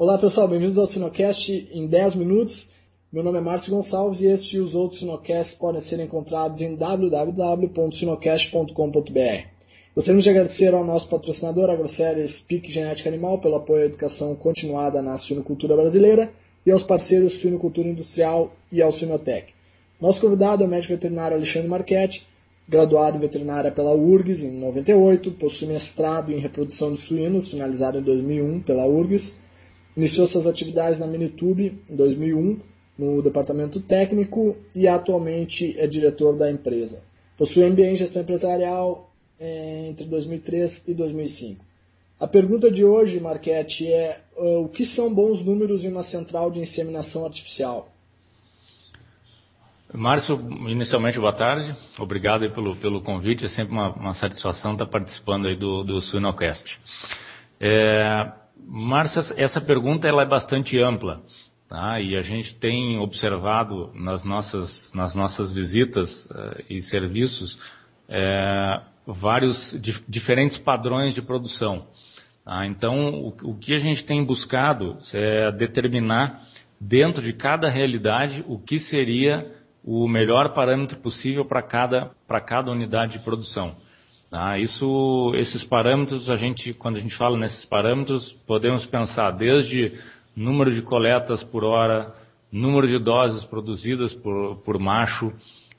Olá pessoal, bem-vindos ao Sinocast em 10 minutos. Meu nome é Márcio Gonçalves e este e os outros Sinocasts podem ser encontrados em www.sinocast.com.br. Gostaríamos de agradecer ao nosso patrocinador, AgroSéries PIC Genética Animal, pelo apoio à educação continuada na suinocultura brasileira e aos parceiros Suinocultura Industrial e ao Suinotec. Nosso convidado é o médico veterinário Alexandre Marchetti, graduado em veterinária pela URGS em 98, possui mestrado em reprodução de suínos, finalizado em 2001 pela URGS, iniciou suas atividades na Minitube em 2001 no departamento técnico e atualmente é diretor da empresa. Possui MBA em gestão empresarial é, entre 2003 e 2005. A pergunta de hoje, Marquete, é uh, o que são bons números em uma central de inseminação artificial? Márcio, inicialmente boa tarde, obrigado pelo, pelo convite, é sempre uma, uma satisfação estar participando aí do, do Suinocast. É, Márcio, essa pergunta ela é bastante ampla, tá? e a gente tem observado nas nossas, nas nossas visitas uh, e serviços é, vários dif diferentes padrões de produção. Tá? Então, o, o que a gente tem buscado é determinar dentro de cada realidade o que seria o melhor parâmetro possível para cada, cada unidade de produção. Tá? Isso, esses parâmetros, a gente, quando a gente fala nesses parâmetros, podemos pensar desde número de coletas por hora, número de doses produzidas por, por macho,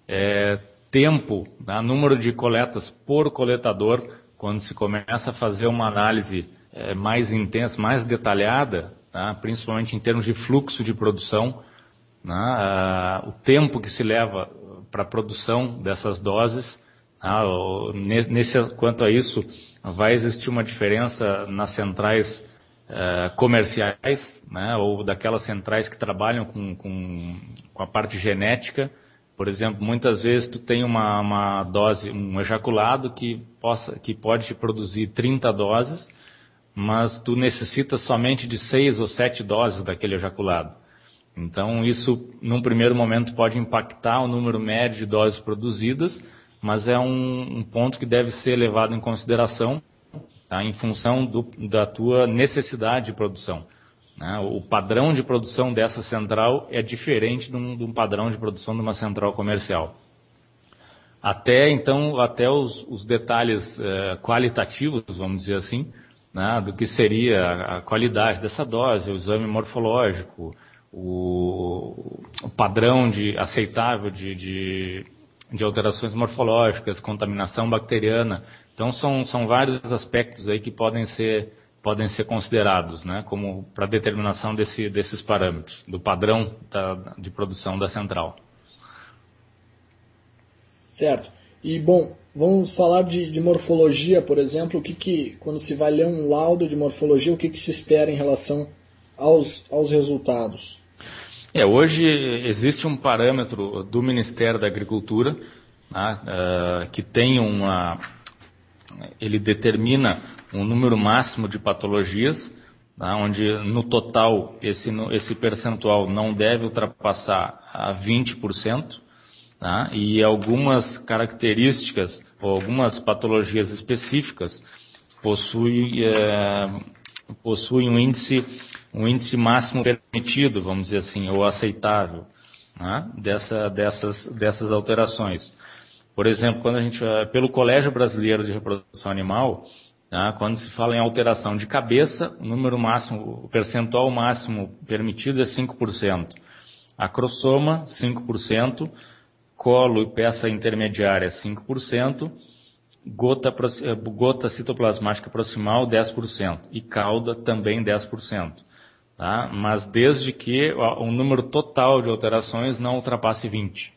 é, tempo, tá? número de coletas por coletador, quando se começa a fazer uma análise é, mais intensa, mais detalhada, tá? principalmente em termos de fluxo de produção, né, uh, o tempo que se leva para a produção dessas doses. Uh, nesse, quanto a isso, vai existir uma diferença nas centrais uh, comerciais, né, ou daquelas centrais que trabalham com, com, com, a parte genética. Por exemplo, muitas vezes tu tem uma, uma dose, um ejaculado que, possa, que pode produzir 30 doses, mas tu necessita somente de 6 ou 7 doses daquele ejaculado. Então, isso, num primeiro momento, pode impactar o número médio de doses produzidas, mas é um, um ponto que deve ser levado em consideração tá, em função do, da tua necessidade de produção. Né? O padrão de produção dessa central é diferente de um, de um, padrão de produção de uma central comercial. Até, então, até os, os detalhes eh, qualitativos, vamos dizer assim, né, do que seria a, qualidade dessa dose, o exame morfológico, o, o padrão de aceitável de, de, de, alterações morfológicas, contaminação bacteriana. Então são, são vários aspectos aí que podem ser, podem ser considerados, né, como para determinação desse, desses parâmetros, do padrão da, de produção da central. Certo. E bom, vamos falar de, de morfologia, por exemplo, o que, que quando se vai ler um laudo de morfologia, o que, que se espera em relação aos, aos resultados? É, hoje existe um parâmetro do Ministério da Agricultura né, uh, que tem uma. Ele determina um número máximo de patologias, né, onde no total esse, esse percentual não deve ultrapassar a 20%, né, e algumas características ou algumas patologias específicas possuem, é, possuem um índice um índice máximo permitido, vamos dizer assim, ou aceitável, né, dessa, dessas, dessas alterações. Por exemplo, quando a gente, eh, pelo Colégio Brasileiro de Reprodução Animal, né, quando se fala em alteração de cabeça, o número máximo, o percentual máximo permitido é 5%. Acrossoma, 5%. Colo e peça intermediária, 5%. Gota, eh, gota citoplasmática proximal, 10%. E cauda, também 10% tá? mas desde que o número total de alterações não ultrapasse 20.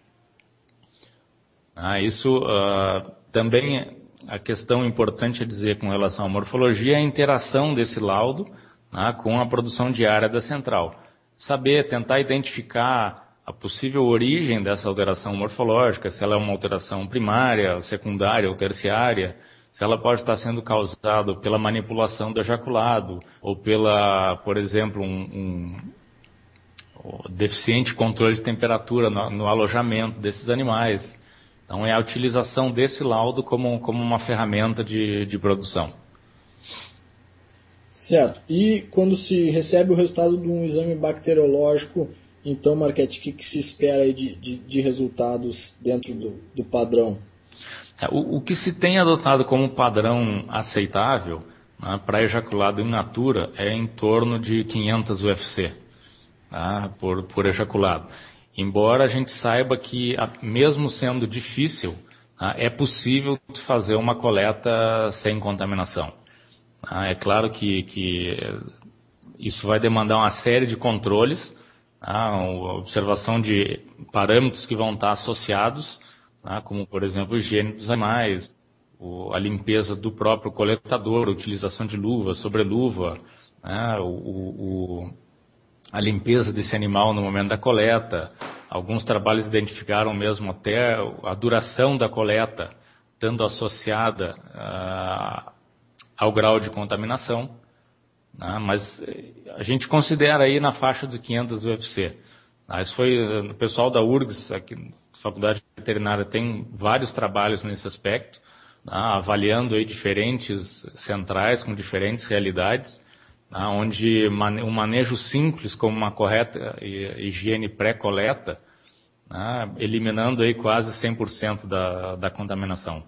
Ah, isso uh, também a questão importante a dizer com relação à morfologia é a interação desse laudo né, com a produção diária da central. Saber, tentar identificar a possível origem dessa alteração morfológica, se ela é uma alteração primária, secundária ou terciária, se ela pode estar sendo causada pela manipulação do ejaculado ou pela, por exemplo, um, um deficiente controle de temperatura no, no, alojamento desses animais. Então é a utilização desse laudo como, como uma ferramenta de, de produção. Certo. E quando se recebe o resultado de um exame bacteriológico, então, Marquete, o que, que se espera de, de, de, resultados dentro do, do padrão? É, o, o, que se tem adotado como padrão aceitável né, para ejaculado in natura é em torno de 500 UFC tá, por, por ejaculado. Embora a gente saiba que, mesmo sendo difícil, tá, é possível fazer uma coleta sem contaminação. Ah, é claro que, que, isso vai demandar uma série de controles, a observação de parâmetros que vão estar associados, ah, como por exemplo a higiene dos animais, a limpeza do próprio coletador, a utilização de luva, sobreluva, né, o, o, a limpeza desse animal no momento da coleta. Alguns trabalhos identificaram mesmo até a duração da coleta, estando associada ah, ao grau de contaminação, né? mas eh, a gente considera aí na faixa de 500 UFC. Né? Isso foi, eh, o pessoal da URGS, aqui na Faculdade Veterinária, tem vários trabalhos nesse aspecto, né? avaliando aí diferentes centrais com diferentes realidades, né? onde um manejo simples como uma correta higiene pré-coleta, né? eliminando aí quase 100% da, da contaminação.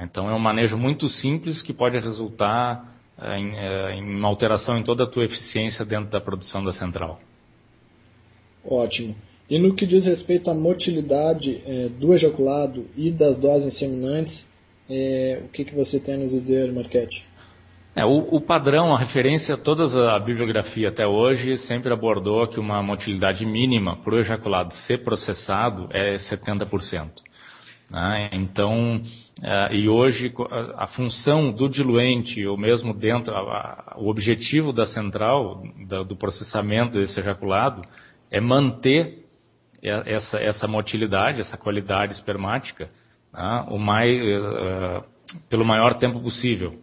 Então é um manejo muito simples que pode resultar em, é, em uma alteração em toda a tua eficiência dentro da produção da central. Ótimo. E no que diz respeito à motilidade é, do ejaculado e das doses inseminantes, é, o que, que você tem a nos dizer, Marquete? É, o, o, padrão, a referência, toda a bibliografia até hoje sempre abordou que uma motilidade mínima para o ejaculado ser processado é 70%. Né? Então, uh, e hoje a, função do diluente, ou mesmo dentro, o objetivo da central, do processamento desse ejaculado, é manter essa, essa motilidade, essa qualidade espermática, né? o mais, uh, pelo maior tempo possível.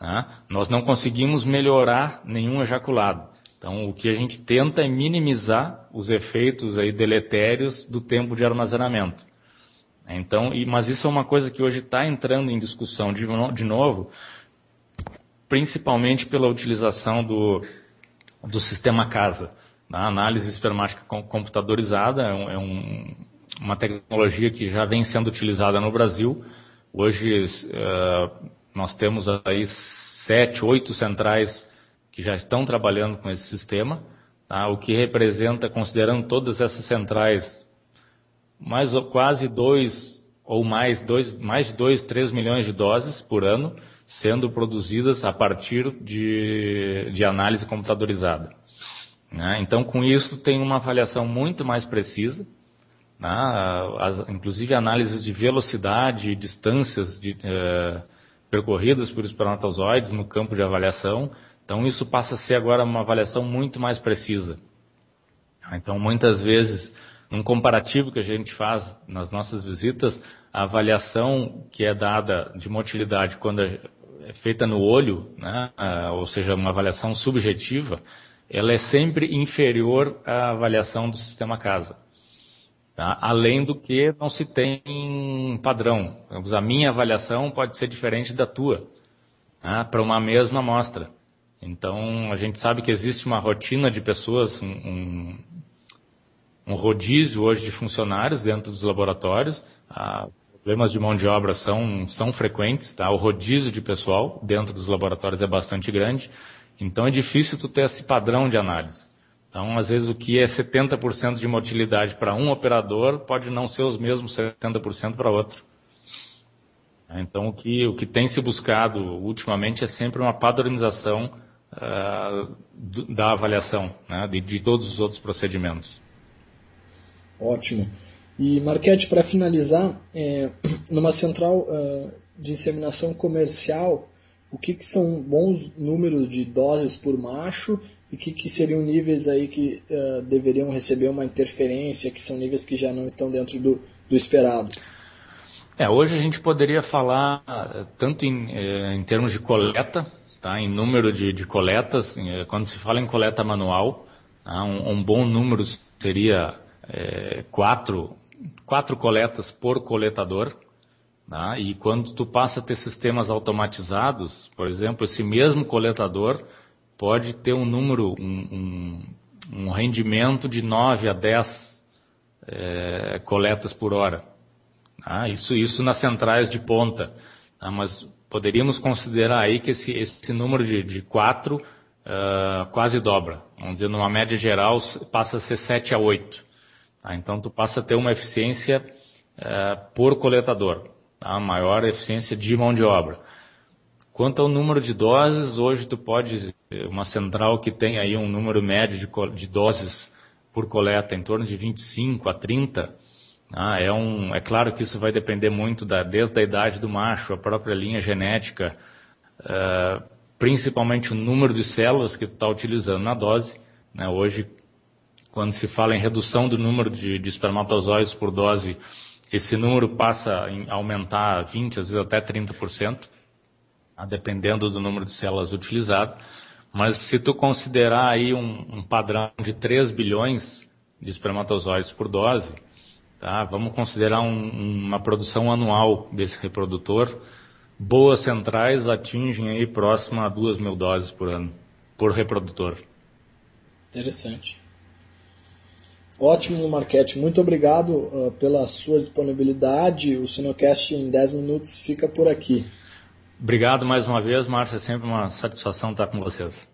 Né? Nós não conseguimos melhorar nenhum ejaculado. Então, o que a gente tenta é minimizar os efeitos aí deletérios do tempo de armazenamento. Então, e, mas isso é uma coisa que hoje está entrando em discussão de, de, novo, principalmente pela utilização do, do sistema casa. A análise espermática computadorizada é, um, é um, uma tecnologia que já vem sendo utilizada no Brasil. Hoje uh, nós temos aí sete, oito centrais que já estão trabalhando com esse sistema, tá? o que representa, considerando todas essas centrais mais quase 2 ou mais, dois, mais de 2, 3 milhões de doses por ano sendo produzidas a partir de, de análise computadorizada. Né? Então, com isso, tem uma avaliação muito mais precisa, né? As, inclusive análises de velocidade e distâncias de, eh, percorridas por espermatozoides no campo de avaliação. Então, isso passa a ser agora uma avaliação muito mais precisa. Então, muitas vezes, num comparativo que a gente faz nas nossas visitas, a avaliação que é dada de motilidade quando é feita no olho, né, ou seja, uma avaliação subjetiva, ela é sempre inferior à avaliação do sistema casa. Tá? Além do que não se tem padrão. A minha avaliação pode ser diferente da tua, né, para uma mesma amostra. Então, a gente sabe que existe uma rotina de pessoas, um, um rodízio hoje de funcionários dentro dos laboratórios. Ah, problemas de mão de obra são, são frequentes, tá? O rodízio de pessoal dentro dos laboratórios é bastante grande. Então é difícil tu ter esse padrão de análise. Então, às vezes, o que é 70% de motilidade para um operador pode não ser os mesmos 70% para outro. Então, o que, o que tem se buscado ultimamente é sempre uma padronização uh, da avaliação né, de, de todos os outros procedimentos. Ótimo. E Marquete, para finalizar, é, numa central uh, de inseminação comercial, o que, que, são bons números de doses por macho e que, que, seriam níveis aí que uh, deveriam receber uma interferência, que são níveis que já não estão dentro do, do esperado? É, hoje a gente poderia falar tanto em, eh, em termos de coleta, tá, em número de, de coletas, quando se fala em coleta manual, tá, um, um bom número seria é, quatro, quatro coletas por coletador. Tá? E quando tu passa a ter sistemas automatizados, por exemplo, esse mesmo coletador pode ter um número, um, um, um rendimento de 9 a 10 é, coletas por hora. Tá? Isso, isso nas centrais de ponta. Tá? Mas poderíamos considerar aí que esse, esse número de, de 4 uh, quase dobra. Vamos dizer, numa média geral, passa a ser 7 a 8. Tá? Então, tu passa a ter uma eficiência uh, por coletador, tá? maior eficiência de mão de obra. Quanto ao número de doses, hoje tu pode, uma central que tem aí um número médio de, de doses por coleta em torno de 25 a 30, ah, é, um, é claro que isso vai depender muito da, desde a idade do macho, a própria linha genética, uh, principalmente o número de células que tu está utilizando na dose. Né? Hoje, quando se fala em redução do número de, de espermatozoides por dose, esse número passa a aumentar a 20, às vezes até 30%, tá? dependendo do número de células utilizado. Mas se tu considerar aí um, um padrão de 3 bilhões de espermatozoides por dose, Tá? Vamos considerar um, uma produção anual desse reprodutor. Boas centrais atingem aí próximo a 2 mil doses por ano, por reprodutor. Interessante. Ótimo, Marquete. Muito obrigado uh, pela sua disponibilidade. O Sinocast em 10 minutos fica por aqui. Obrigado mais uma vez, Márcia. É sempre uma satisfação estar com vocês.